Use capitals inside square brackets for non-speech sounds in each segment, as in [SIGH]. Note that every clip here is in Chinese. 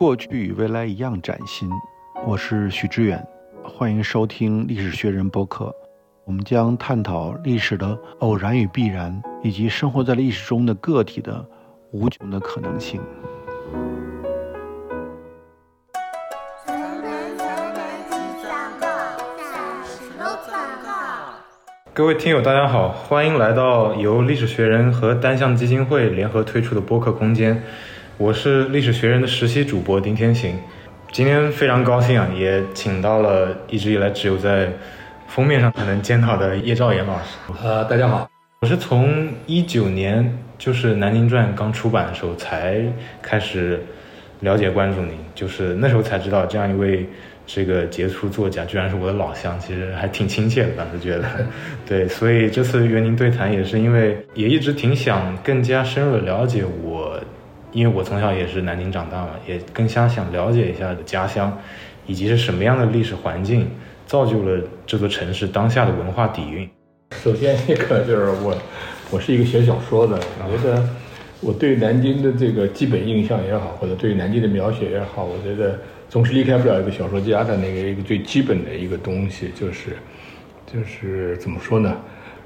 过去与未来一样崭新。我是许知远，欢迎收听历史学人播客。我们将探讨历史的偶然与必然，以及生活在历史中的个体的无穷的可能性。各位听友，大家好，欢迎来到由历史学人和单向基金会联合推出的播客空间。我是历史学人的实习主播丁天行。今天非常高兴啊，也请到了一直以来只有在封面上才能见到的叶兆言老师。呃，大家好，我是从一九年就是《南京传》刚出版的时候才开始了解关注您，就是那时候才知道这样一位。这个杰出作家居然是我的老乡，其实还挺亲切的，当时觉得。[LAUGHS] 对，所以这次约您对谈也是因为也一直挺想更加深入的了解我，因为我从小也是南京长大嘛，也更加想了解一下家乡，以及是什么样的历史环境造就了这座城市当下的文化底蕴。首先一个就是我，我是一个写小说的，我觉得我对南京的这个基本印象也好，或者对南京的描写也好，我觉得。总是离开不了一个小说家的那个一个最基本的一个东西，就是，就是怎么说呢，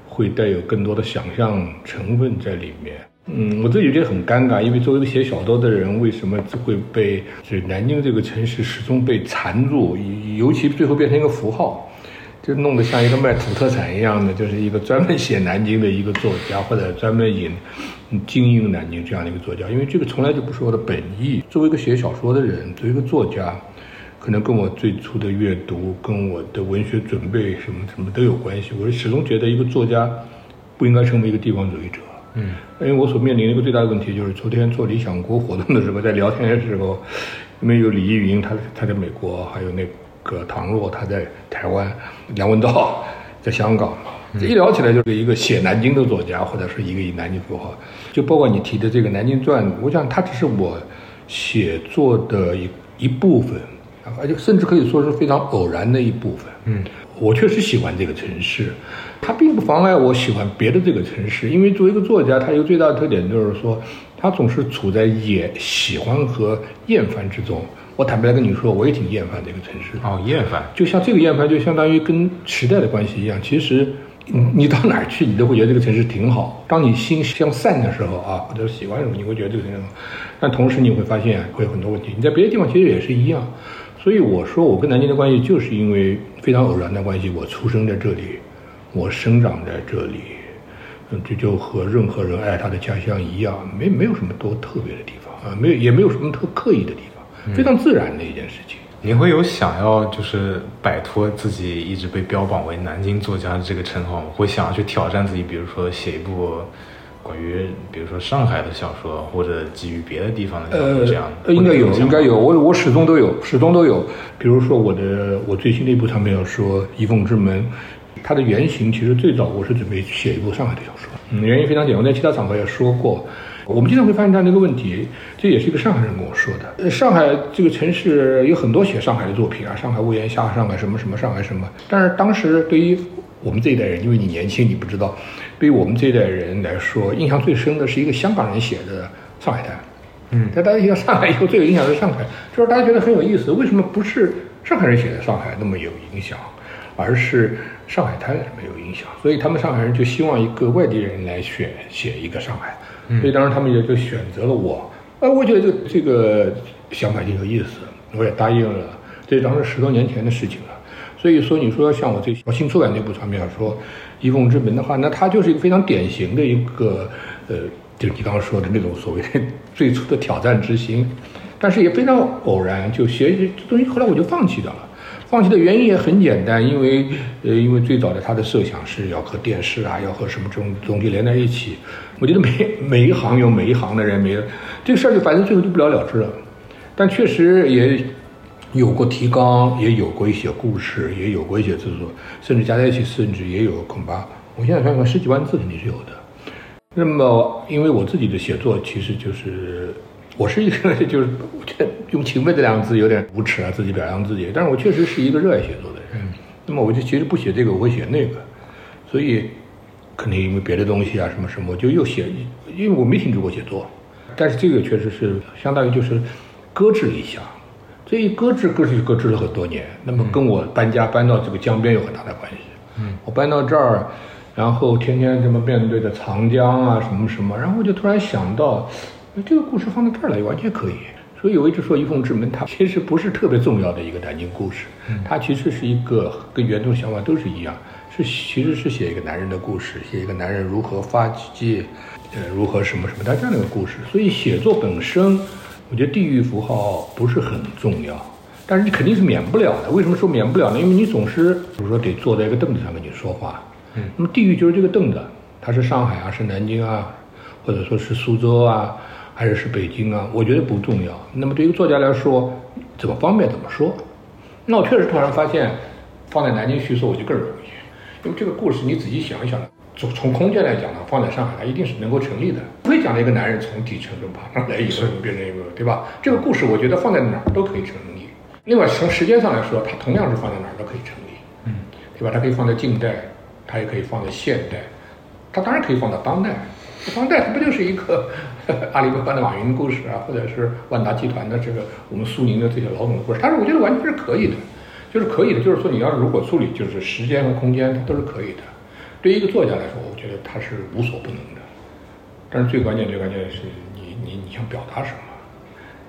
会带有更多的想象成分在里面。嗯，我自己觉得很尴尬，因为作为一个写小说的人，为什么会被就南京这个城市始终被缠住，尤其最后变成一个符号。就弄得像一个卖土特产一样的，就是一个专门写南京的一个作家，或者专门引经营南京这样的一个作家。因为这个从来就不是我的本意。作为一个写小说的人，作为一个作家，可能跟我最初的阅读、跟我的文学准备什么什么都有关系。我始终觉得一个作家不应该成为一个地方主义者。嗯，因为我所面临的一个最大的问题就是，昨天做理想国活动的时候，在聊天的时候，[LAUGHS] 因为有李依云，他他在美国，还有那。个唐若他在台湾，梁文道在香港，这一聊起来就是一个写南京的作家，或者是一个以南京符号，就包括你提的这个《南京传》，我想它只是我写作的一一部分，而且甚至可以说是非常偶然的一部分。嗯，我确实喜欢这个城市，它并不妨碍我喜欢别的这个城市，因为作为一个作家，他一个最大的特点就是说，他总是处在也喜欢和厌烦之中。我坦白跟你说，我也挺厌烦这个城市。哦，厌烦，就像这个厌烦，就相当于跟时代的关系一样。其实，你到哪儿去，你都会觉得这个城市挺好。当你心向散的时候啊，或者喜欢什么，你会觉得这个城市好。但同时，你会发现会有很多问题。你在别的地方其实也是一样。所以我说，我跟南京的关系，就是因为非常偶然的关系。我出生在这里，我生长在这里，嗯这就和任何人爱他的家乡一样，没没有什么多特别的地方啊，没有也没有什么特刻意的地方。非常自然的一件事情。你会有想要就是摆脱自己一直被标榜为南京作家的这个称号吗？会想要去挑战自己，比如说写一部关于比如说上海的小说，或者基于别的地方的小说这样？呃，应该有，应该有。我我始终都有，始终都有。比如说我的我最新的一部长篇小说《遗凤之门》，它的原型其实最早我是准备写一部上海的小说。嗯，原因非常简单，我在其他场合也说过。我们经常会发现这样的一个问题，这也是一个上海人跟我说的。上海这个城市有很多写上海的作品啊，上海屋檐下，上海什么什么，上海什么。但是当时对于我们这一代人，因为你年轻，你不知道，对于我们这一代人来说，印象最深的是一个香港人写的《上海滩》。嗯，但大家一到上海以后最有影响是上海，就是大家觉得很有意思，为什么不是上海人写的上海那么有影响，而是上海滩没有影响？所以他们上海人就希望一个外地人来选写一个上海。所以当时他们也就选择了我，呃，我觉得这这个想法挺有意思，我也答应了。这当时十多年前的事情了。所以说，你说像我这我新出版那部长篇小说《一凤之门》的话，那它就是一个非常典型的一个，呃，就是你刚刚说的那种所谓的 [LAUGHS] 最初的挑战之心，但是也非常偶然，就写这东西，后来我就放弃掉了。放弃的原因也很简单，因为呃，因为最早的他的设想是要和电视啊，要和什么这种东西连在一起。我觉得每每一行有每一行的人，每这个事儿就反正最后就不了了之了。但确实也有过提纲，也有过一些故事，也有过一些制作，甚至加在一起，甚至也有恐怕我现在算算十几万字肯定是有的。那么，因为我自己的写作其实就是。我是一个，[LAUGHS] 就是我觉得用“勤奋”这两个字有点无耻啊，自己表扬自己。但是我确实是一个热爱写作的人。那么我就其实不写这个，我会写那个。所以肯定因为别的东西啊，什么什么，我就又写，因为我没停止过写作。但是这个确实是相当于就是搁置了一下。这一搁置，搁置就搁置了很多年。那么跟我搬家搬到这个江边有很大的关系。嗯，我搬到这儿，然后天天这么面对着长江啊什么什么，然后我就突然想到，哎这个故事放到这儿来完全可以。所以我一直说《一凤之门》它 [LAUGHS] 其实不是特别重要的一个南京故事，它其实是一个跟原著想法都是一样，是其实是写一个男人的故事，写一个男人如何发迹，呃，如何什么什么，他这样的一个故事。所以写作本身，我觉得地域符号不是很重要，但是你肯定是免不了的。为什么说免不了呢？因为你总是，比如说得坐在一个凳子上跟你说话，嗯，那么地域就是这个凳子，它是上海啊，是南京啊，或者说是苏州啊，还是是北京啊？我觉得不重要。那么对于作家来说，怎么方便怎么说。那我确实突然发现，放在南京叙述我就更容易，因为这个故事你仔细想一想，从从空间来讲呢，放在上海它一定是能够成立的。不会讲的一个男人从底层中爬上来以后变成一个，对吧？这个故事我觉得放在哪儿都可以成立。另外从时间上来说，它同样是放在哪儿都可以成立，嗯，对吧？它可以放在近代，它也可以放在现代，它当然可以放到当代。当代它不就是一个 [LAUGHS] 阿里巴巴的马云的故事啊，或者是万达集团的这个我们苏宁的这些老总的故事？但是我觉得完全是可以的，就是可以的。就是说你要如果处理，就是时间和空间，它都是可以的。对于一个作家来说，我觉得他是无所不能的。但是最关键、最关键的是你你你想表达什么，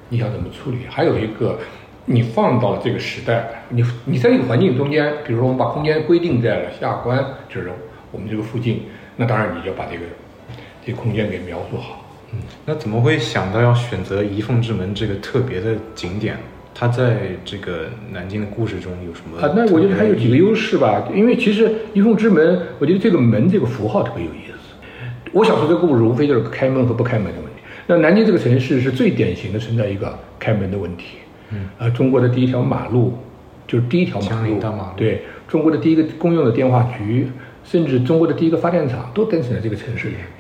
你想怎么处理？还有一个，你放到了这个时代，你你在这个环境中间，比如说我们把空间规定在了下关，就是我们这个附近，那当然你就把这个这空间给描述好。嗯，那怎么会想到要选择仪凤之门这个特别的景点？它在这个南京的故事中有什么？啊，那我觉得它有几个优势吧，因为其实仪凤之门，我觉得这个门这个符号特别有意思。我想说这个故事无非就是开门和不开门的问题。那南京这个城市是最典型的存在一个开门的问题。嗯，呃，中国的第一条马路就是第一条马路大马路，对，中国的第一个公用的电话局，甚至中国的第一个发电厂都诞生在这个城市里。嗯，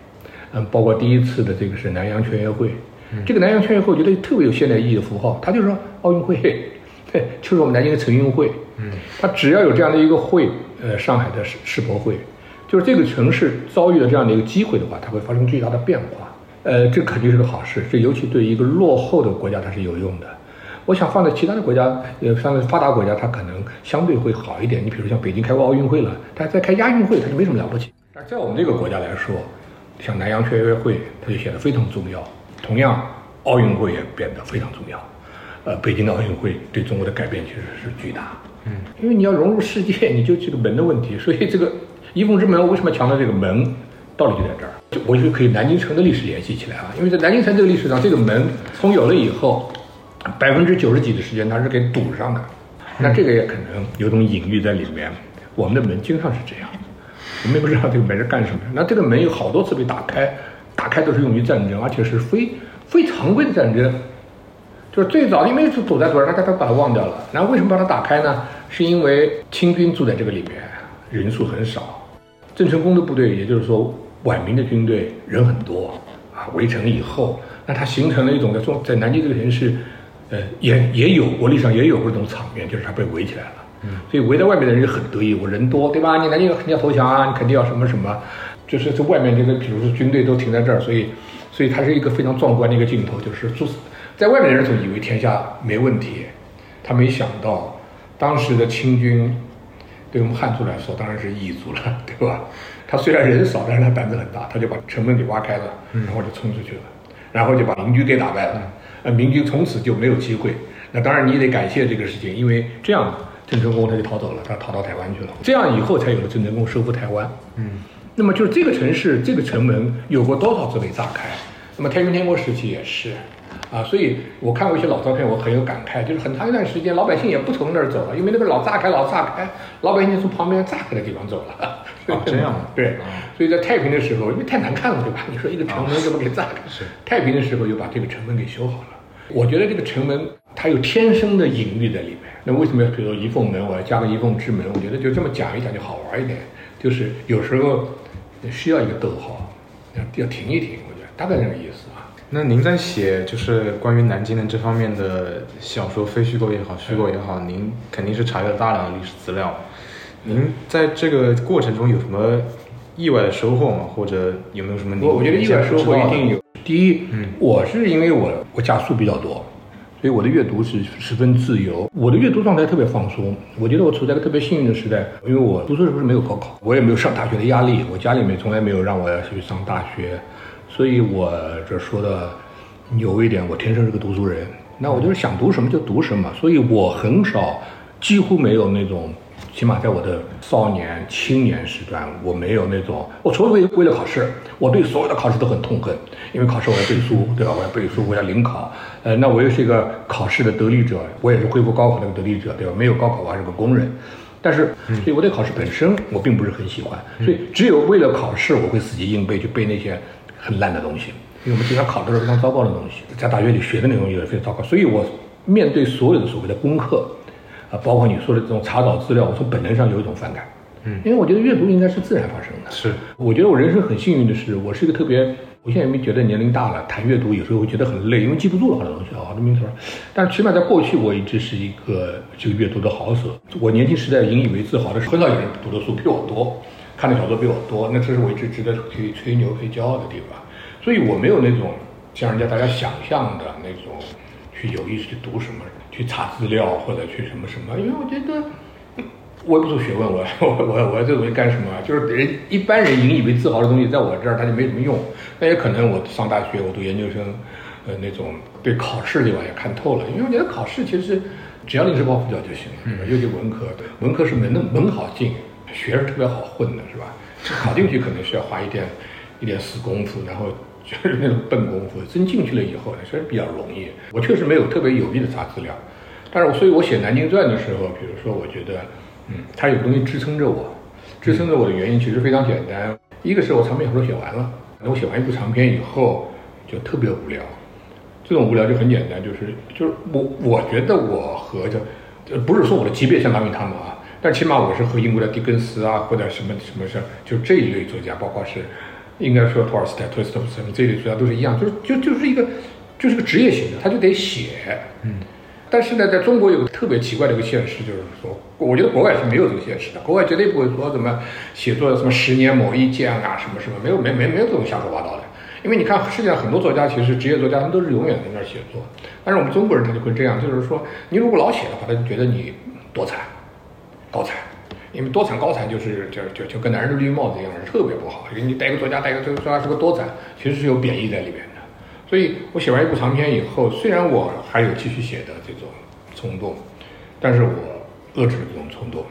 包括第一次的这个是南洋全运会，这个南洋全运会我觉得特别有现代意义的符号，它就是说奥运会，[LAUGHS] 对，就是我们南京的城运会。嗯，它只要有这样的一个会，呃，上海的世世博会，就是这个城市遭遇了这样的一个机会的话，它会发生巨大的变化。呃，这肯定是个好事，这尤其对一个落后的国家它是有用的。我想放在其他的国家，呃，像发达国家，它可能相对会好一点。你比如像北京开过奥运会了，它再开亚运会，它就没什么了不起。但在我们这个国家来说，像南洋全运会，它就显得非常重要。同样，奥运会也变得非常重要。呃，北京的奥运会对中国的改变其实是巨大。嗯，因为你要融入世界，你就这个门的问题。所以这个仪凤之门，我为什么强调这个门？道理就在这儿，就我就可以南京城的历史联系起来啊。因为在南京城这个历史上，这个门从有了以后，百分之九十几的时间它是给堵上的。那这个也可能有种隐喻在里面。我们的门经常是这样，我们也不知道这个门是干什么的。那这个门有好多次被打开，打开都是用于战争，而且是非非常规的战争。就是最早因为是堵在堵上，大家都把它忘掉了。然后为什么把它打开呢？是因为清军住在这个里面，人数很少。郑成功的部队，也就是说晚明的军队人很多啊，围城以后，那它形成了一种在中在南京这个城市，呃，也也有国力上也有过这种场面，就是它被围起来了。嗯，所以围在外面的人就很得意，我人多，对吧？你南京肯定要投降啊，你肯定要什么什么，就是这外面这个，比如说军队都停在这儿，所以，所以它是一个非常壮观的一个镜头，就是住在外面的人总以为天下没问题，他没想到当时的清军。对我们汉族来说，当然是异族了，对吧？他虽然人少，但是他胆子很大，他就把城门给挖开了，然后就冲出去了，然后就把明军给打败了。呃，明军从此就没有机会。那当然你得感谢这个事情，因为这样郑成功他就逃走了，他逃到台湾去了。这样以后才有了郑成功收复台湾。嗯，那么就是这个城市这个城门有过多少次被炸开？那么太平天国时期也是。啊，所以我看过一些老照片，我很有感慨，就是很长一段时间，老百姓也不从那儿走了，因为那个老炸开，老炸开，老百姓从旁边炸开的地方走了。哦，[LAUGHS] 这样。对，所以在太平的时候，因为太难看了，对吧？你说一个城门怎么给炸开？是。太平的时候又把这个城门给修好了。我觉得这个城门它有天生的隐喻在里面。那为什么要比如说一凤门，我要加个一凤之门？我觉得就这么讲一讲就好玩一点。就是有时候需要一个逗号，要要停一停，我觉得大概这个意思啊。那您在写就是关于南京的这方面的小说，非虚构也好，虚构也好，您肯定是查阅了大量的历史资料。您在这个过程中有什么意外的收获吗？或者有没有什么？我我觉得意外收获一定有。第一，嗯，我是因为我我家书比较多，所以我的阅读是十分自由，我的阅读状态特别放松。我觉得我处在一个特别幸运的时代，因为我读书的时候是没有高考，我也没有上大学的压力，我家里面从来没有让我要去上大学，所以我这说的牛一点，我天生是个读书人。那我就是想读什么就读什么，所以我很少，几乎没有那种。起码在我的少年、青年时段，我没有那种，我除了为了考试，我对所有的考试都很痛恨，因为考试我要背书，对吧？我要背书，我要临考，呃，那我又是一个考试的得利者，我也是恢复高考的得利者，对吧？没有高考，我还是个工人，但是，所以我对考试本身我并不是很喜欢，所以只有为了考试，我会死记硬背去背那些很烂的东西，因为我们经常考的是非常糟糕的东西，在大学里学的内容也非常糟糕，所以我面对所有的所谓的功课。啊，包括你说的这种查找资料，我从本能上有一种反感，嗯，因为我觉得阅读应该是自然发生的。是，我觉得我人生很幸运的是，我是一个特别，我现在没觉得年龄大了谈阅读有时候会觉得很累，因为记不住了好多东西啊，好多名词。但是起码在过去，我一直是一个这个阅读的好手。我年轻时代引以为自豪的是，很少有人读的书比我多，看的小说比我多，那这是我一直值得去吹牛、可以骄傲的地方。所以我没有那种像人家大家想象的那种去有意识去读什么。去查资料或者去什么什么，因为我觉得我也不做学问，我 [LAUGHS] 我我我这东西干什么？就是人一般人引以为自豪的东西，在我这儿它就没什么用。那也可能我上大学，我读研究生，呃，那种对考试这玩意看透了。因为我觉得考试其实只要你是抱佛脚就行了？尤其文科，文科是门门好进，学是特别好混的，是吧？考进去可能需要花一点一点死功夫，然后。就是那种笨功夫，真进去了以后呢，确实比较容易。我确实没有特别有力的查资料，但是我所以，我写《南京传》的时候，比如说，我觉得，嗯，它有东西支撑着我，支撑着我的原因其实非常简单。一个是我长篇小说写完了，那我写完一部长篇以后就特别无聊。这种无聊就很简单，就是就是我我觉得我和这，不是说我的级别相当于他们啊，但起码我是和英国的狄更斯啊，或者什么什么事，就这一类作家，包括是。应该说，托尔斯泰、托斯托夫斯基这类作家都是一样，就是就就是一个，就是个职业型的，他就得写。嗯。但是呢，在中国有个特别奇怪的一个现实，就是说，我觉得国外是没有这个现实的，国外绝对不会说什么写作什么十年某一件啊，什么什么，没有没没没有这种瞎说八道的。因为你看世界上很多作家，其实职业作家他们都是永远在那儿写作，但是我们中国人他就会这样，就是说，你如果老写的话，他就觉得你多才、高产。因为多产高产就是就就就跟男人的绿帽子一样，是特别不好。给你带一个作家，带一个作家是个多产，其实是有贬义在里边的。所以我写完一部长篇以后，虽然我还有继续写的这种冲动，但是我遏制了这种冲动。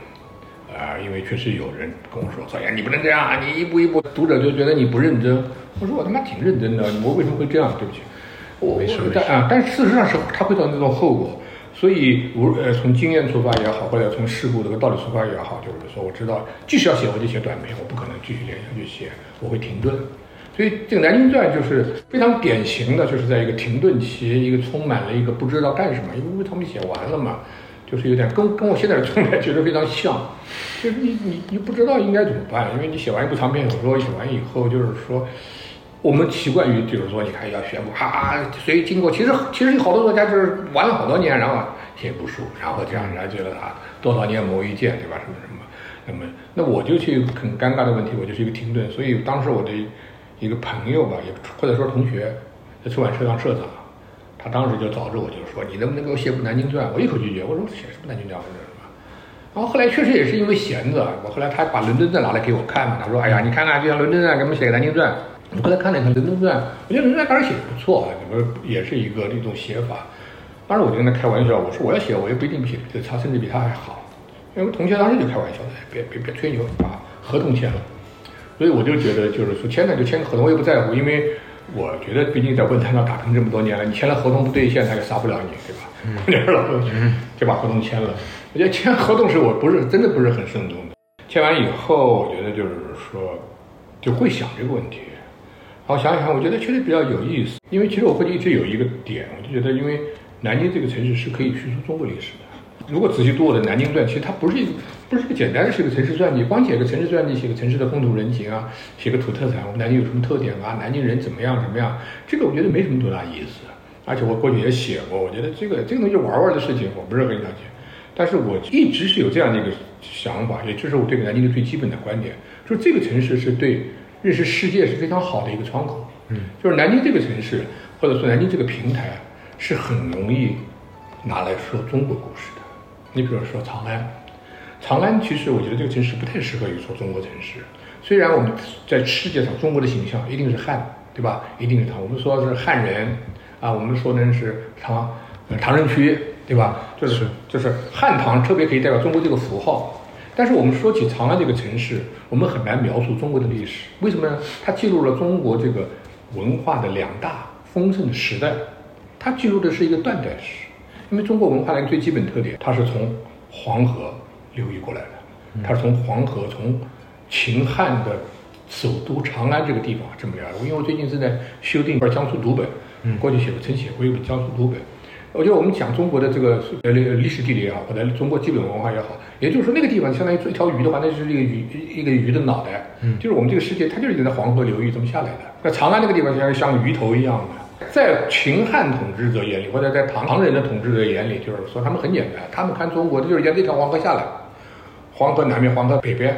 啊，因为确实有人跟我说：“说呀，你不能这样啊，你一步一步，读者就觉得你不认真。”我说：“我他妈挺认真的，我为什么会这样？对不起，我但啊，但事实上是它会造成这种后果。”所以，无呃，从经验出发也好，或者从事故这个道理出发也好，就是说，我知道，继续要写，我就写短篇，我不可能继续连下去写，我会停顿。所以，这个《南京传》就是非常典型的，就是在一个停顿期，一个充满了一个不知道干什么，因为他们写完了嘛，就是有点跟跟我现在的状态其实非常像，就是你你你不知道应该怎么办，因为你写完一部长篇小说，写完以后就是说。我们习惯于就是说，你看要宣布，哈，所以经过，其实其实有好多作家就是玩了好多年，然后写一部书，然后这样，人家觉得他多少年磨一剑，对吧？什么什么，那么那我就去很尴尬的问题，我就是一个停顿。所以当时我的一个朋友吧，也或者说同学，在出版社当社长，他当时就找着我，就说你能不能给我写部《南京传》？我一口拒绝，我说写什么《南京传》？然后后来确实也是因为闲着，我后来他把《伦敦传》拿来给我看嘛，他说，哎呀，你看看，就像《伦敦传》，给我们写个《南京传》。我后来看了一看《伦敦传》，我觉得《伦敦传》当时写的不错啊，怎么也是一个一种写法。当时我就跟他开玩笑，我说我要写，我也不一定比他甚至比他还好。因为同学当时就开玩笑的，别别别吹牛，把合同签了。所以我就觉得，就是说签了就签个合同，我也不在乎，因为我觉得毕竟在文坛上打拼这么多年了，你签了合同不兑现，他也杀不了你，对吧？[LAUGHS] 就把合同签了。我觉得签合同是我不是真的不是很慎重的。签完以后，我觉得就是说就会想这个问题。好想想，我觉得确实比较有意思，因为其实我会一直有一个点，我就觉得，因为南京这个城市是可以叙述中国历史的。如果仔细读我的《南京传》，其实它不是一个，不是一个简单的是个城市传记，光写个城市传记，写个城市的风土人情啊，写个土特产，我们南京有什么特点啊，南京人怎么样怎么样，这个我觉得没什么多大意思。而且我过去也写过，我觉得这个这个东西玩玩的事情，我不是很了解。但是我一直是有这样的一个想法，也就是我对南京的最基本的观点，说这个城市是对。认识世界是非常好的一个窗口，嗯，就是南京这个城市，或者说南京这个平台，是很容易拿来说中国故事的。你比如说长安，长安其实我觉得这个城市不太适合于说中国城市。虽然我们在世界上中国的形象一定是汉，对吧？一定是唐，我们说是汉人啊，我们说的是唐唐人区，对吧？就是就是汉唐，特别可以代表中国这个符号。但是我们说起长安这个城市，我们很难描述中国的历史。为什么呢？它记录了中国这个文化的两大丰盛的时代，它记录的是一个断代史。因为中国文化的一个最基本特点，它是从黄河流域过来的，它是从黄河从秦汉的首都长安这个地方这么来的。因为我最近正在修订一本江苏读本，过去写过曾写过一本江苏读本。我觉得我们讲中国的这个呃历史地理也好，或者中国基本文化也好，也就是说那个地方相当于做一条鱼的话，那就是一个鱼一个鱼的脑袋，嗯，就是我们这个世界它就是在黄河流域这么下来的。那长安那个地方像像鱼头一样的，在秦汉统治者眼里，或者在唐唐人的统治者眼里，就是说他们很简单，他们看中国就是沿这条黄河下来，黄河南面，黄河北边，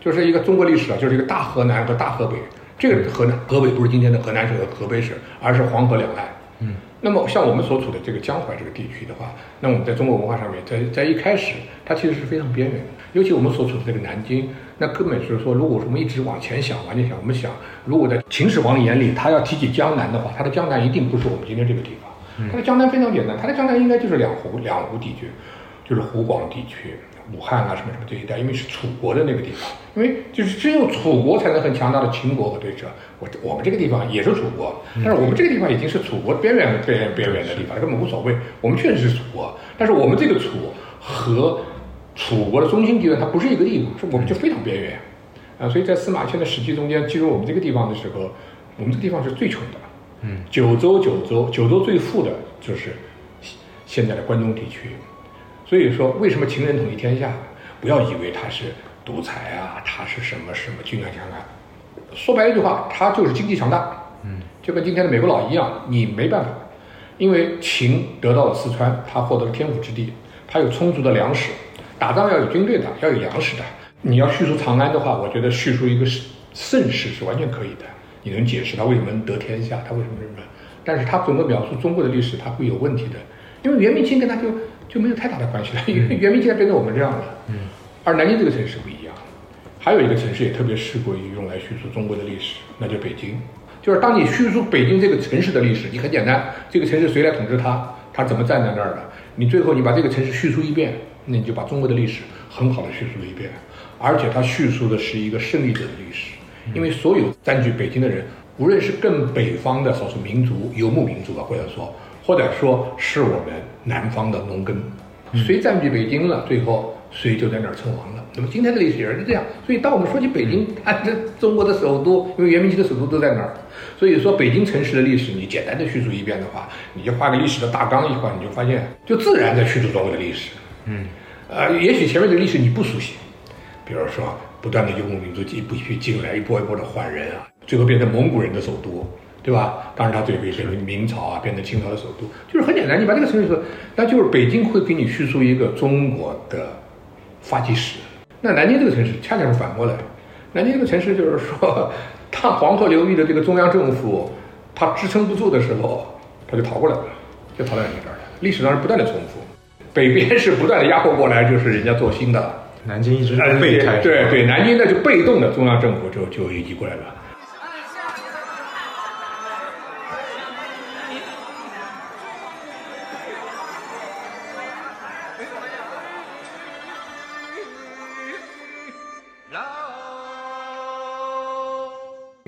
就是一个中国历史啊，就是一个大河南和大河北。这个河南河北不是今天的河南省和河北省，而是黄河两岸。嗯。那么像我们所处的这个江淮这个地区的话，那我们在中国文化上面，在在一开始，它其实是非常边缘的。尤其我们所处的这个南京，那根本就是说，如果说我们一直往前想，往前想，我们想，如果在秦始皇眼里，他要提起江南的话，他的江南一定不是我们今天这个地方。他的江南非常简单，他的江南应该就是两湖两湖地区，就是湖广地区。武汉啊，什么什么这一带，因为是楚国的那个地方，因为就是只有楚国才能很强大的秦国和对峙。我我们这个地方也是楚国，但是我们这个地方已经是楚国边缘边缘边缘的地方，根本无所谓。我们确实是楚国，但是我们这个楚和楚国的中心地段它不是一个地方，是我们就非常边缘啊。所以在司马迁的《史记》中间记录我们这个地方的时候，我们这个地方是最穷的。嗯，九州九州九州最富的就是现在的关中地区。所以说，为什么秦人统一天下？不要以为他是独裁啊，他是什么什么军权强悍。说白了一句话，他就是经济强大。嗯，就跟今天的美国佬一样，你没办法，因为秦得到了四川，他获得了天府之地，他有充足的粮食，打仗要有军队的，要有粮食的。你要叙述长安的话，我觉得叙述一个盛世是完全可以的。你能解释他为什么能得天下，他为什么什么？但是他整个描述中国的历史，他会有问题的，因为元明清跟他就。就没有太大的关系了，因为圆明现在变成我们这样了。嗯，而南京这个城市不一样，还有一个城市也特别适合于用来叙述中国的历史，那就北京。就是当你叙述北京这个城市的历史，你很简单，这个城市谁来统治它，它怎么站在那儿的，你最后你把这个城市叙述一遍，那你就把中国的历史很好的叙述了一遍，而且它叙述的是一个胜利者的历史，因为所有占据北京的人，无论是更北方的少数民族、游牧民族啊，或者说。或者说是我们南方的农耕，谁占据北京了，最后谁就在那儿称王了。那么今天的历史也是这样。所以当我们说起北京，它这中国的首都，因为元明清的首都都在那儿，所以说北京城市的历史，你简单的叙述一遍的话，你就画个历史的大纲一块，你就发现就自然在叙述中国的历史。嗯，呃，也许前面的历史你不熟悉，比如说不断的游牧民族一步一步进来，一波一波的换人啊，最后变成蒙古人的首都。对吧？当然，它最后变成明朝啊，变成清朝的首都，就是很简单。你把这个城市说，那就是北京会给你叙述一个中国的发迹史。那南京这个城市恰恰是反过来。南京这个城市就是说，它黄河流域的这个中央政府它支撑不住的时候，它就逃过来了，就逃到南京这儿了。历史上是不断的重复，北边是不断的压迫过来，就是人家做新的。南京一直是被开。对对，南京那就被动的中央政府就就移过来了。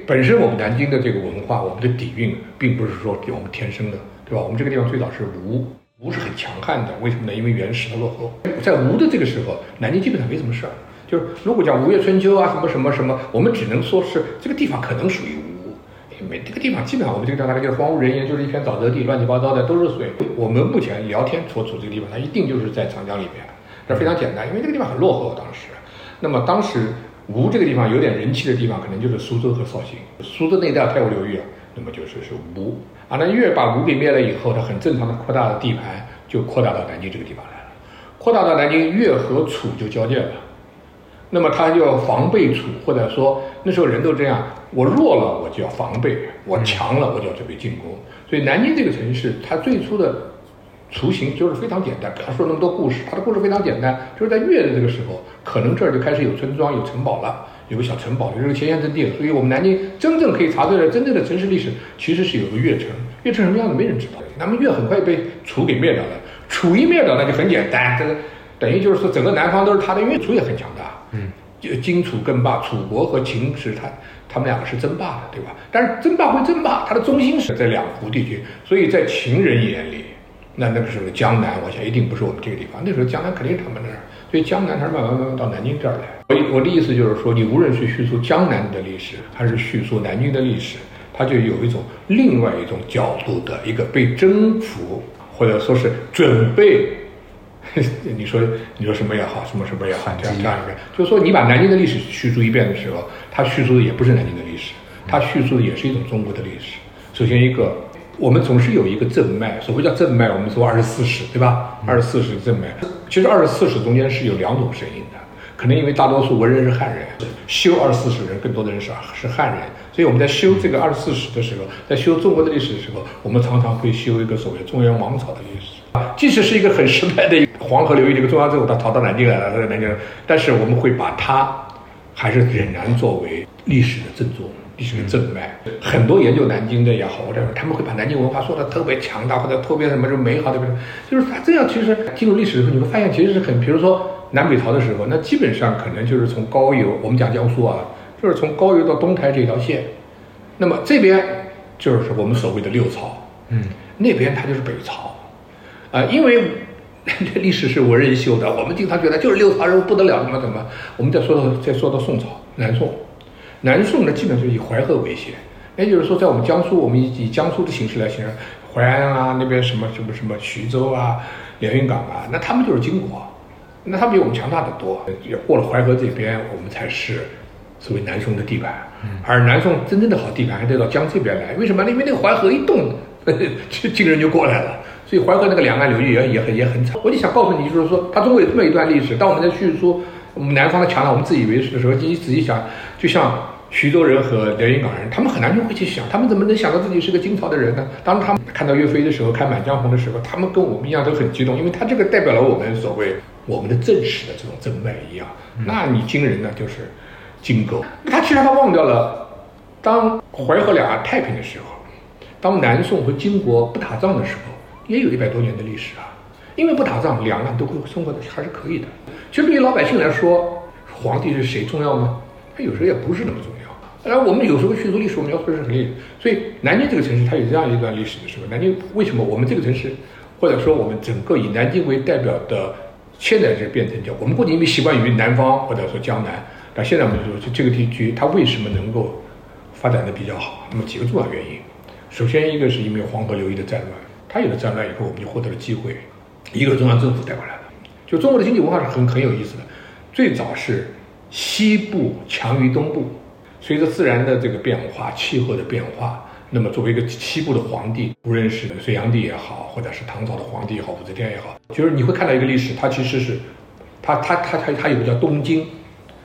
本身我们南京的这个文化，我们的底蕴，并不是说给我们天生的，对吧？我们这个地方最早是吴，吴是很强悍的，为什么呢？因为原始的落后，在吴的这个时候，南京基本上没什么事儿。就是如果讲吴越春秋啊，什么什么什么，我们只能说是这个地方可能属于吴，没这个地方基本上我们这个地方大概就是荒无人烟，就是一片沼泽地，乱七八糟的都是水。我们目前聊天所处这个地方，它一定就是在长江里边，这非常简单，因为这个地方很落后当时。那么当时。吴这个地方有点人气的地方，可能就是苏州和绍兴。苏州那一带太湖流域啊，那么就是是吴啊。那越把吴给灭了以后，它很正常的扩大了地盘，就扩大到南京这个地方来了。扩大到南京，越和楚就交界了。那么他就要防备楚，或者说那时候人都这样：我弱了我就要防备，我强了我就要准备进攻。所以南京这个城市，它最初的雏形就是非常简单，不要说那么多故事，它的故事非常简单，就是在越的这个时候，可能这儿就开始有村庄、有城堡了，有个小城堡，有这个前沿阵地了。所以我们南京真正可以查出来真正的城市历史，其实是有个越城。越城什么样子没人知道，那么越很快被楚给灭掉了。楚一灭掉，那就很简单，这个等于就是说整个南方都是他的，因为楚也很强大。嗯，就荆楚更霸，楚国和秦是他他们两个是争霸的，对吧？但是争霸归争霸，它的中心是在两湖地区，所以在秦人眼里。那那个时候江南，我想一定不是我们这个地方。那时候江南肯定是他们那儿，所以江南才是慢慢慢慢到南京这儿来。我我的意思就是说，你无论是叙述江南的历史，还是叙述南京的历史，它就有一种另外一种角度的一个被征服，或者说是准备。你说你说什么也好，什么什么也好，这样这样一个，就是说你把南京的历史叙述一遍的时候，它叙述的也不是南京的历史，它叙述的也是一种中国的历史。首先一个。我们总是有一个正脉，所谓叫正脉，我们说二十四史，对吧？二十四史正脉，其实二十四史中间是有两种声音的，可能因为大多数文人是汉人，修二十四史人更多的人是是汉人，所以我们在修这个二十四史的时候，在修中国的历史的时候，我们常常会修一个所谓中原王朝的历史啊，即使是一个很失败的黄河流域的一个中央政府，他逃到南京来了，他在南京，但是我们会把它还是仍然作为历史的正宗。历史的正脉，很多研究南京的也好，或者他们会把南京文化说的特别强大，或者特别什么就美好的，就是他这样。其实进入历史的时候，你会发现其实是很，比如说南北朝的时候，那基本上可能就是从高邮，我们讲江苏啊，就是从高邮到东台这条线，那么这边就是我们所谓的六朝，嗯，那边它就是北朝，啊，因为历史是文人修的，我们经常觉得就是六朝人不得了，怎么怎么，我们再说到再说到宋朝，南宋。南宋呢，基本上以淮河为限，也就是说，在我们江苏，我们以以江苏的形式来形容，淮安啊，那边什么什么什么徐州啊、连云港啊，那他们就是金国，那他比我们强大的多。也过了淮河这边，我们才是所谓南宋的地盘。而南宋真正的好地盘还得到江这边来，为什么？因为那个淮河一动，[LAUGHS] 金人就过来了。所以淮河那个两岸流域也也很也很惨。我就想告诉你，就是说，它中国有这么一段历史。当我们在叙述我们南方的强大，我们自以为是的时候，你仔细想，就像。徐州人和连云港人，他们很难就会去想，他们怎么能想到自己是个金朝的人呢？当他们看到岳飞的时候，看《满江红》的时候，他们跟我们一样都很激动，因为他这个代表了我们所谓我们的正史的这种正脉一样。那你金人呢，就是金狗。他其实他忘掉了，当淮河两岸太平的时候，当南宋和金国不打仗的时候，也有一百多年的历史啊。因为不打仗，两岸都会生活的还是可以的。其实对于老百姓来说，皇帝是谁重要吗？他有时候也不是那么重要。当然我们有时候叙述历史，我们要说是很历所以南京这个城市，它有这样一段历史的时候，南京为什么我们这个城市，或者说我们整个以南京为代表的，现在就变成叫我们过去因为习惯于南方或者说江南，但现在我们说就这个地区它为什么能够发展的比较好？那么几个重要原因，首先一个是因为黄河流域的战乱，它有了战乱以后，我们就获得了机会，一个中央政府带过来的。就中国的经济文化是很很有意思的，最早是西部强于东部。随着自然的这个变化，气候的变化，那么作为一个西部的皇帝，无论是隋炀帝也好，或者是唐朝的皇帝也好，武则天也好，就是你会看到一个历史，它其实是，它它它它它有个叫东京，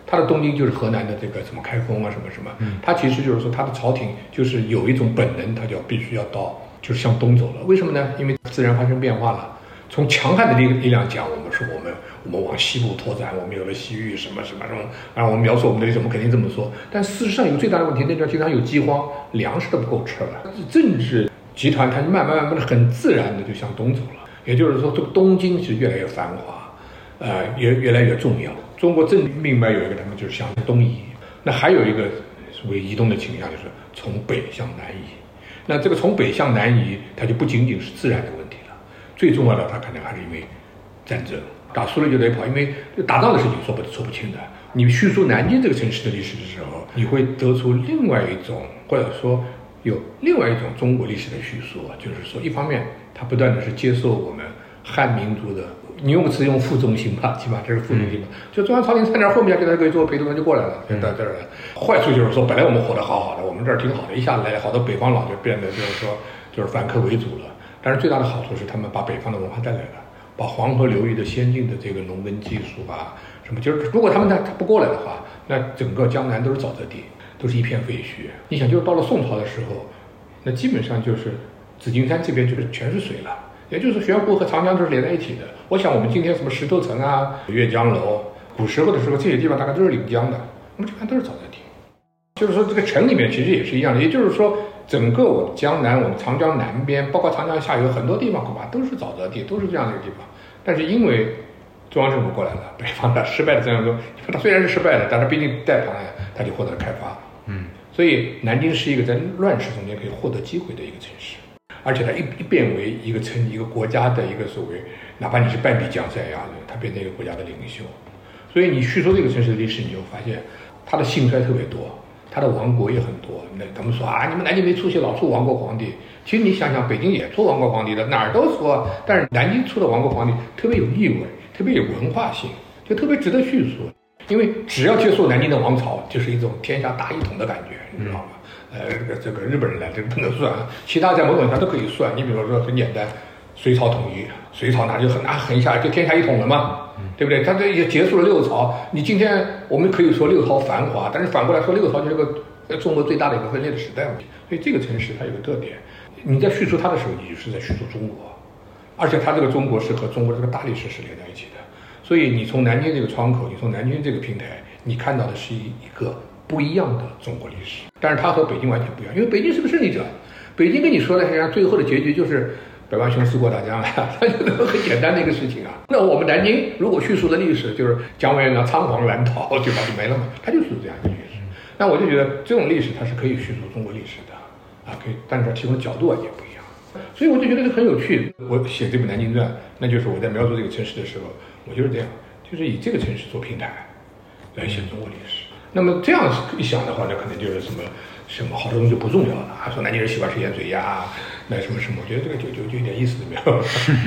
它的东京就是河南的这个什么开封啊什么什么，它其实就是说它的朝廷就是有一种本能，它就要必须要到就是向东走了，为什么呢？因为自然发生变化了。从强悍的力力量讲，我们说我们我们往西部拓展，我们有了西域什么什么什么，啊，我们描述我们的历史，我们肯定这么说。但事实上有最大的问题，那地方经常有饥荒，粮食都不够吃了。政治集团它慢慢慢慢的很自然的就向东走了，也就是说，这个东京是越来越繁华，呃，越越来越重要。中国政命脉有一个他们就是向东移，那还有一个所谓移动的倾向，就是从北向南移。那这个从北向南移，它就不仅仅是自然的问题了。最重要的，它可能还是因为战争打输了就得跑，因为打仗的事情说不说不清的。你叙述南京这个城市的历史的时候，你会得出另外一种，或者说有另外一种中国历史的叙述，就是说，一方面他不断的是接受我们汉民族的，你用词用副中心吧，[LAUGHS] 起码这是副中心吧，就中央朝廷在那后面，就他可以做陪同，就过来了，就到这儿来。坏处就是说，本来我们活得好好的，我们这儿挺好的，一下来好多北方佬就变得就是说就是反客为主了。但是最大的好处是，他们把北方的文化带来了，把黄河流域的先进的这个农耕技术啊，什么就是如果他们他他不过来的话，那整个江南都是沼泽地，都是一片废墟。你想，就是到了宋朝的时候，那基本上就是紫金山这边就是全是水了，也就是玄湖和长江都是连在一起的。我想我们今天什么石头城啊、阅江楼，古时候的时候这些地方大概都是临江的，我们这边都是沼泽地。就是说这个城里面其实也是一样的，也就是说整个我们江南、我们长江南边，包括长江下游很多地方恐怕都是沼泽地，都是这样的一个地方。但是因为中央政府过来了，[LAUGHS] 北方的失败的中央政府，它虽然是失败的，但是毕竟带旁来，它就获得了开发。嗯，所以南京是一个在乱世中间可以获得机会的一个城市，而且它一一变为一个城、一个国家的一个所谓，哪怕你是半壁江山呀，它变成一个国家的领袖。所以你叙述这个城市的历史，你就发现它的兴衰特别多，他的王国也很多。那他们说啊，你们南京没出息，老出亡国皇帝。其实你想想，北京也出亡国皇帝的，哪儿都说，但是南京出的亡国皇帝特别有意味，特别有文化性，就特别值得叙述。因为只要接受南京的王朝，就是一种天下大一统的感觉，你知道吗？呃，这个这个日本人来，这个不能算，其他在某种上都可以算。你比如说很简单，隋朝统一，隋朝那就很啊很一下就天下一统了嘛，对不对？他这也结束了六朝。你今天我们可以说六朝繁华，但是反过来说六朝就是个中国最大的一个分裂的时代嘛。所以这个城市它有个特点，你在叙述它的时候，你就是在叙述中国，而且它这个中国是和中国这个大历史是连在一起的。所以你从南京这个窗口，你从南京这个平台，你看到的是一一个不一样的中国历史。但是它和北京完全不一样，因为北京是个胜利者，北京跟你说的实际上最后的结局就是百万雄师过大江了，[LAUGHS] 它就是很简单的一个事情啊。那我们南京如果叙述的历史就是姜维呢仓皇南逃，对吧？就没了嘛，它就是这样一个历史。那我就觉得这种历史它是可以叙述中国历史的啊，可以，但是它提供角度也不一样。所以我就觉得这很有趣。我写这部《南京传》，那就是我在描述这个城市的时候。我就是这样，就是以这个城市做平台来写中国历史。那么这样一想的话，那可能就是什么什么好多东西就不重要了。啊，说南京人喜欢吃盐水鸭，那什么什么，我觉得这个就就就一点意思都没有。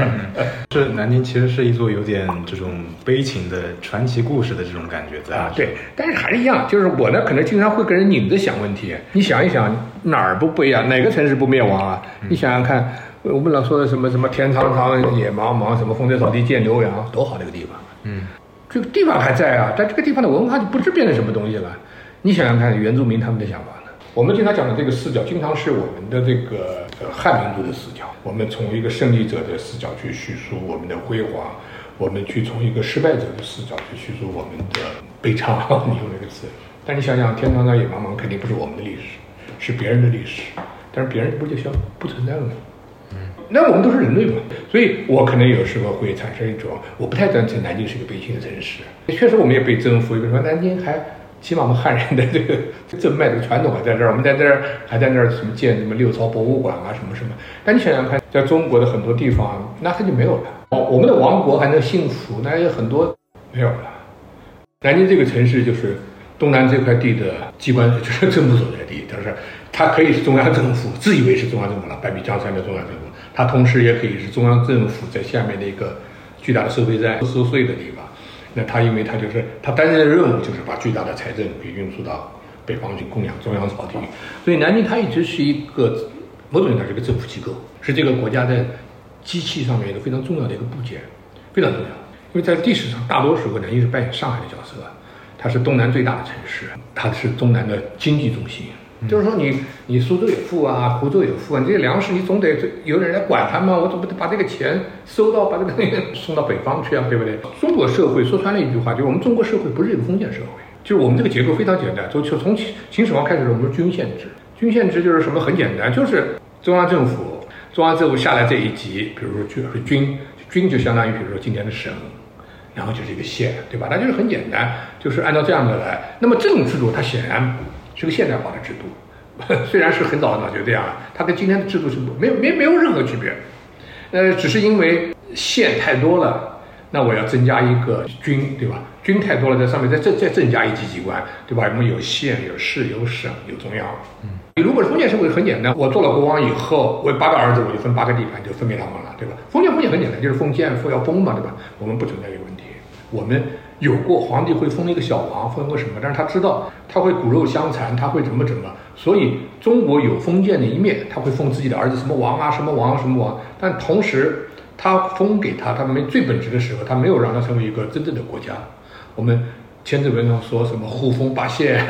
[LAUGHS] 这南京其实是一座有点这种悲情的传奇故事的这种感觉在啊。对，但是还是一样，就是我呢，可能经常会跟人拧着想问题。你想一想，哪儿不不一样？哪个城市不灭亡啊？你想想看。我们老说的什么什么天苍苍，野茫茫，什么风吹草低见牛羊，多好的一个地方。嗯，这个地方还在啊，但这个地方的文化就不知变成什么东西了。你想想看，原住民他们的想法呢？我们经常讲的这个视角，经常是我们的这个汉民族的视角。我们从一个胜利者的视角去叙述我们的辉煌，我们去从一个失败者的视角去叙述我们的悲怆。[LAUGHS] 你用这个词，但你想想，天苍苍，野茫茫，肯定不是我们的历史，是别人的历史。但是别人不就消不存在了吗？嗯那我们都是人类嘛，所以我可能有时候会产生一种，我不太赞成南京是一个悲情的城市。确实，我们也被征服，比如说南京还起码我们汉人的这个正脉这个传统还在这儿，我们在这儿还在那儿什么建什么六朝博物馆啊什么什么。但你想想看，在中国的很多地方，那它就没有了。哦，我们的王国还能幸福，那有很多没有了。南京这个城市就是东南这块地的机关，就是政府所在地，就是它可以是中央政府，自以为是中央政府了，百米江山的中央政府。它同时也可以是中央政府在下面的一个巨大的收费站、收税的地方。那他因为他就是他担任的任务就是把巨大的财政给运输到北方去供养中央朝廷，所以南京它一直是一个某种意义上是一个政府机构，是这个国家的机器上面一个非常重要的一个部件，非常重要。因为在历史上，大多数南京是扮演上海的角色，它是东南最大的城市，它是东南的经济中心。就是说，你你苏州有富啊，湖州有富啊，你这些粮食你总得有人来管它嘛，我总不得把这个钱收到，把这个东西送到北方去啊，对不对？[LAUGHS] 中国社会说穿了一句话，就是我们中国社会不是一个封建社会，就是我们这个结构非常简单，就就从秦秦始皇开始，我们是郡县制，郡县制就是什么很简单，就是中央政府，中央政府下来这一级，比如说就是郡，郡就相当于比如说今天的省，然后就是一个县，对吧？它就是很简单，就是按照这样的来。那么这种制度，它显然。是个现代化的制度，[LAUGHS] 虽然是很早很早就这样了，它跟今天的制度是没有没没有任何区别，呃，只是因为县太多了，那我要增加一个军，对吧？军太多了，在上面再再再增加一级机关，对吧？我们有县、有市、有省、有中央。嗯，你如果是封建社会，很简单，我做了国王以后，我有八个儿子，我就分八个地盘，就分给他们了，对吧？封建封建很简单，就是封建封要封嘛，对吧？我们不存在这个问题，我们。有过皇帝会封一个小王，封个什么？但是他知道他会骨肉相残，他会怎么怎么，所以中国有封建的一面，他会封自己的儿子什么王啊，什么王什么王。但同时，他封给他，他没最本质的时候，他没有让他成为一个真正的国家。我们千字文中说什么呼封八县，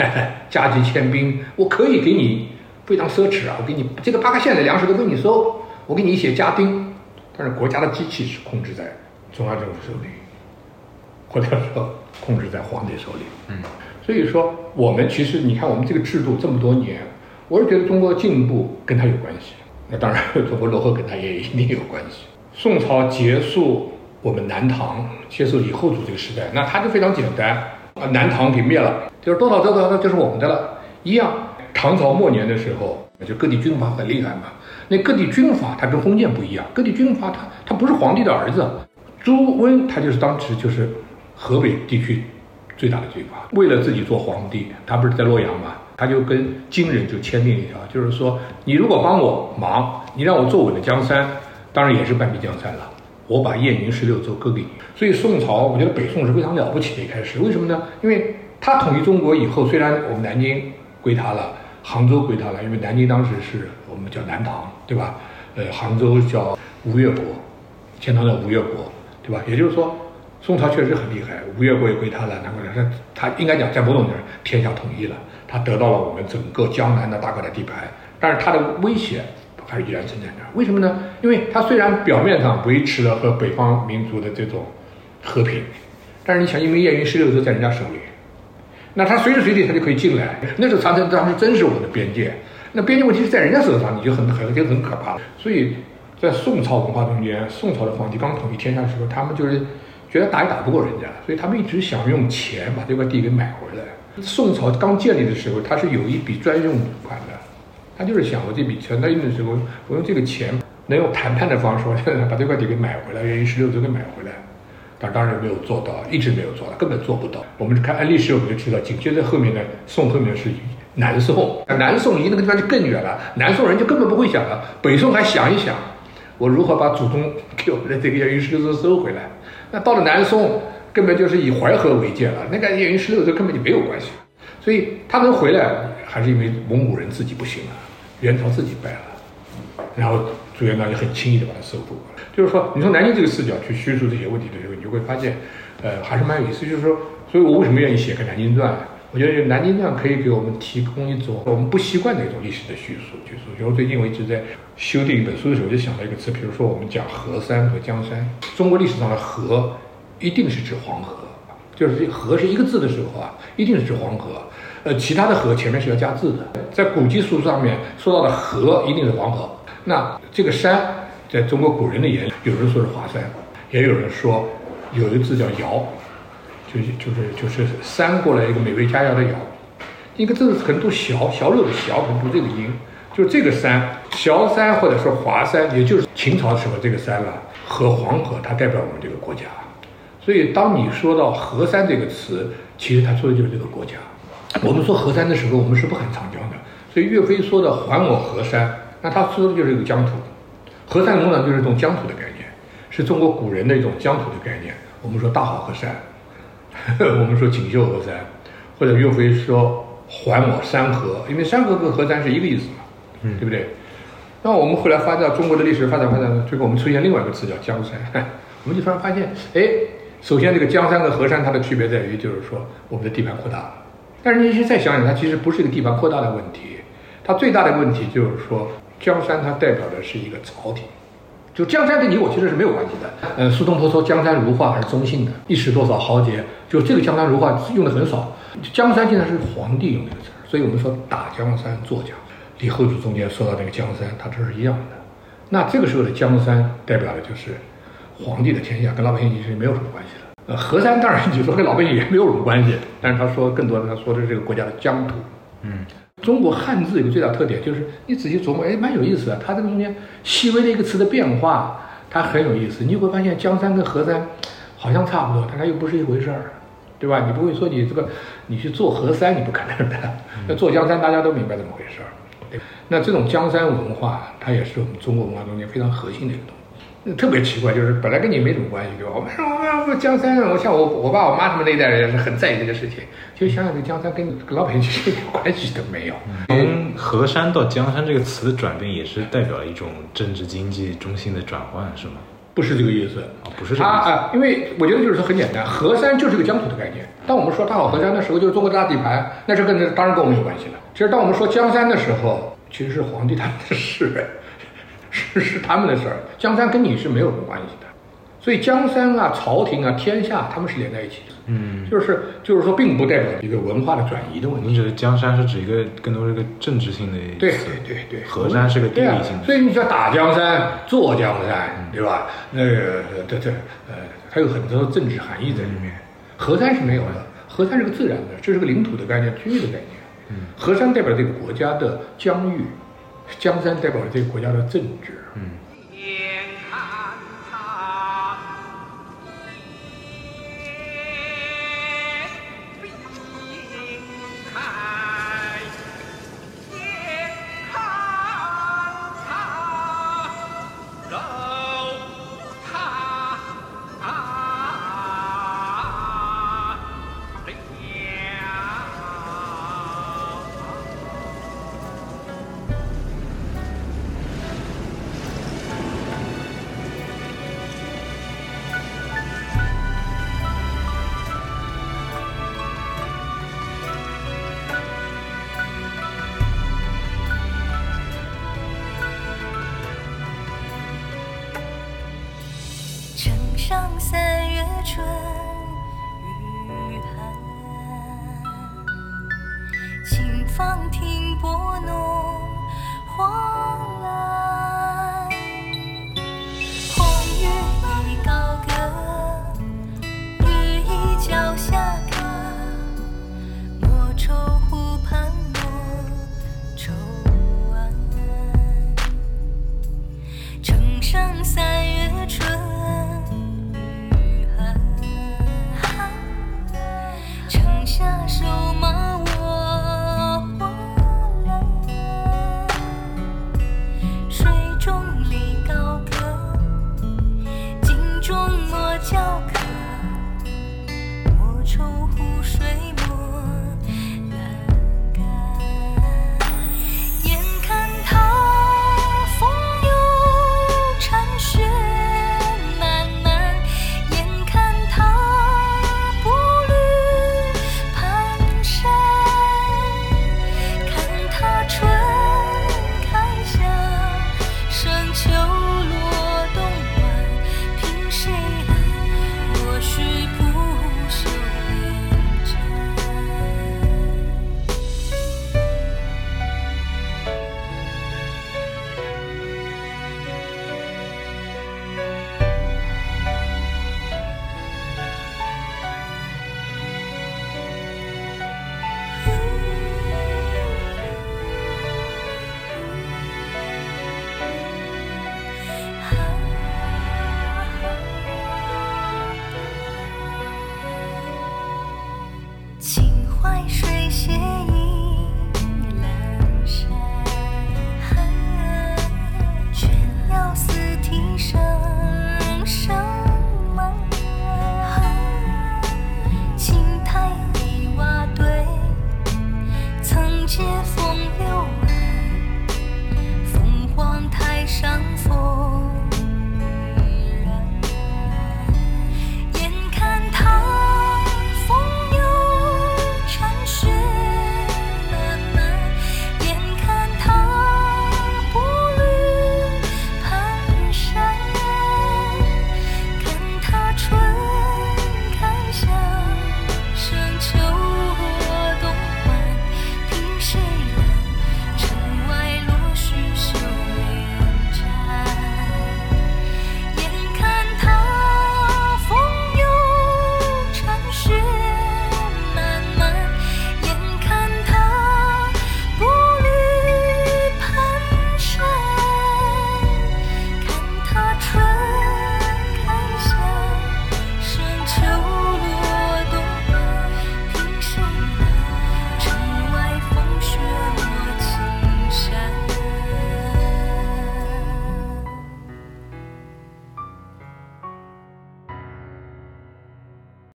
加急迁兵，我可以给你非常奢侈啊，我给你这个八个县的粮食都给你收，我给你写家丁，但是国家的机器是控制在中央政府手里，或者说控制在皇帝手里。嗯，所以说我们其实你看我们这个制度这么多年，我是觉得中国进步跟他有关系。那当然，中国落后跟他也一定有关系。宋朝结束我们南唐，结束李后主这个时代，那他就非常简单啊，南唐给灭了，就是多少多少那就是我们的了。一样，唐朝末年的时候，就各地军阀很厉害嘛。那各地军阀他跟封建不一样，各地军阀他他不是皇帝的儿子，朱温他就是当时就是河北地区最大的军阀，为了自己做皇帝，他不是在洛阳嘛，他就跟金人就签订一条，就是说你如果帮我忙，你让我坐稳了江山，当然也是半壁江山了，我把燕云十六州割给你。所以宋朝，我觉得北宋是非常了不起的一开始，为什么呢？因为他统一中国以后，虽然我们南京归他了。杭州归他了，因为南京当时是我们叫南唐，对吧？呃，杭州叫吴越国，钱塘叫吴越国，对吧？也就是说，宋朝确实很厉害，吴越国也归他了，南国他他应该讲在某种意义上天下统一了，他得到了我们整个江南的大块的地盘，但是他的威胁还是依然存在着。为什么呢？因为他虽然表面上维持了和北方民族的这种和平，但是你想，因为燕云十六州在人家手里。那他随时随地他就可以进来，那时候长城当时真是我的边界，那边界问题是在人家手上，你就很很就很可怕了。所以在宋朝文化中间，宋朝的皇帝刚统一天下的时候，他们就是觉得打也打不过人家，所以他们一直想用钱把这块地给买回来。宋朝刚建立的时候，他是有一笔专用款的，他就是想我这笔钱在用的时候，我用这个钱能用谈判的方式把这块地给买回来，原因十六州给买回来。但当然没有做到，一直没有做到，根本做不到。我们看历史，我们就知道，紧接着后面的宋后面是南宋，南宋离那个地方就更远了。南宋人就根本不会想了，北宋还想一想，我如何把祖宗 [LAUGHS] 给我们的这个燕云十六州收回来。那到了南宋，根本就是以淮河为界了，那个燕云十六州根本就没有关系。所以他能回来，还是因为蒙古人自己不行了，元朝自己败了，然后朱元璋就很轻易的把他收复。就是说，你从南京这个视角去叙述这些问题的时候，你就会发现，呃，还是蛮有意思。就是说，所以我为什么愿意写个《南京传》？我觉得《南京传》可以给我们提供一种我们不习惯的一种历史的叙述。就是，比如最近我一直在修订一本书的时候，我就想到一个词，比如说我们讲河山和江山。中国历史上的河一定是指黄河，就是这河是一个字的时候啊，一定是指黄河。呃，其他的河前面是要加字的。在古籍书上面说到的河一定是黄河。那这个山。在中国古人的眼里，有人说是华山，也有人说有一个字叫尧，就是就是就是山过来一个美味佳肴的肴，一个字可能读小小柳的小，可能读这个音，就是这个山，萧山或者说华山，也就是秦朝时候这个山了，和黄河它代表我们这个国家，所以当你说到河山这个词，其实它说的就是这个国家。我们说河山的时候，我们是不喊长江的，所以岳飞说的还我河山，那他说的就是一个疆土。河山农场就是一种疆土的概念，是中国古人的一种疆土的概念。我们说大好河山，[LAUGHS] 我们说锦绣河山，或者岳飞说还我山河，因为山河跟河山是一个意思嘛，嗯，对不对？那我们后来发展中国的历史发展发展，最后我们出现另外一个词叫江山，[LAUGHS] 我们就突然发现，哎，首先这个江山和河山它的区别在于，就是说我们的地盘扩大了。但是你再想想，它其实不是一个地盘扩大的问题，它最大的问题就是说。江山它代表的是一个朝廷，就江山跟你我其实是没有关系的。呃，苏东坡说江山如画还是中性的，一时多少豪杰，就这个江山如画用的很少。江山现在是皇帝用这个词儿，所以我们说打江山坐江山。李后主中间说到那个江山，它这是一样的。那这个时候的江山代表的就是皇帝的天下，跟老百姓其实没有什么关系了。呃，河山当然你说跟老百姓也没有什么关系，但是他说更多的他说的是这个国家的疆土，嗯。中国汉字有个最大特点，就是你仔细琢磨，哎，蛮有意思的。它这个中间细微的一个词的变化，它很有意思。你会发现江山跟河山好像差不多，但它又不是一回事儿，对吧？你不会说你这个你去做河山，你不可能的。那做江山，大家都明白怎么回事儿。那这种江山文化，它也是我们中国文化中间非常核心的一个东西。特别奇怪，就是本来跟你没什么关系，对吧？我们说我们江山，我像我我爸我妈他们那一代人是很在意这个事情。就想想这江山跟跟老百姓其实一点关系都没有。从河山到江山这个词的转变，也是代表了一种政治经济中心的转换，是吗？不是这个意思啊，不是这个意思啊。因为我觉得就是说很简单，河山就是个疆土的概念。当我们说大好河山的时候，就是中国大地盘，那是跟当然跟我们有关系了。其实当我们说江山的时候，其实是皇帝他们的事。是 [LAUGHS] 是他们的事儿，江山跟你是没有什么关系的。所以江山啊、朝廷啊、天下，他们是连在一起的。嗯，就是就是说，并不代表一个文化的转移的问题。你指的江山是指一个更多是一个政治性的对对对对，河山是个地理性的，所以你叫打江山、坐江山，对吧？那个这这呃，它有很多政治含义在里面。河山是没有的，河山是个自然的，这是个领土的概念、区域的概念。嗯，河山代表这个国家的疆域，江山代表了这个国家的政治。嗯。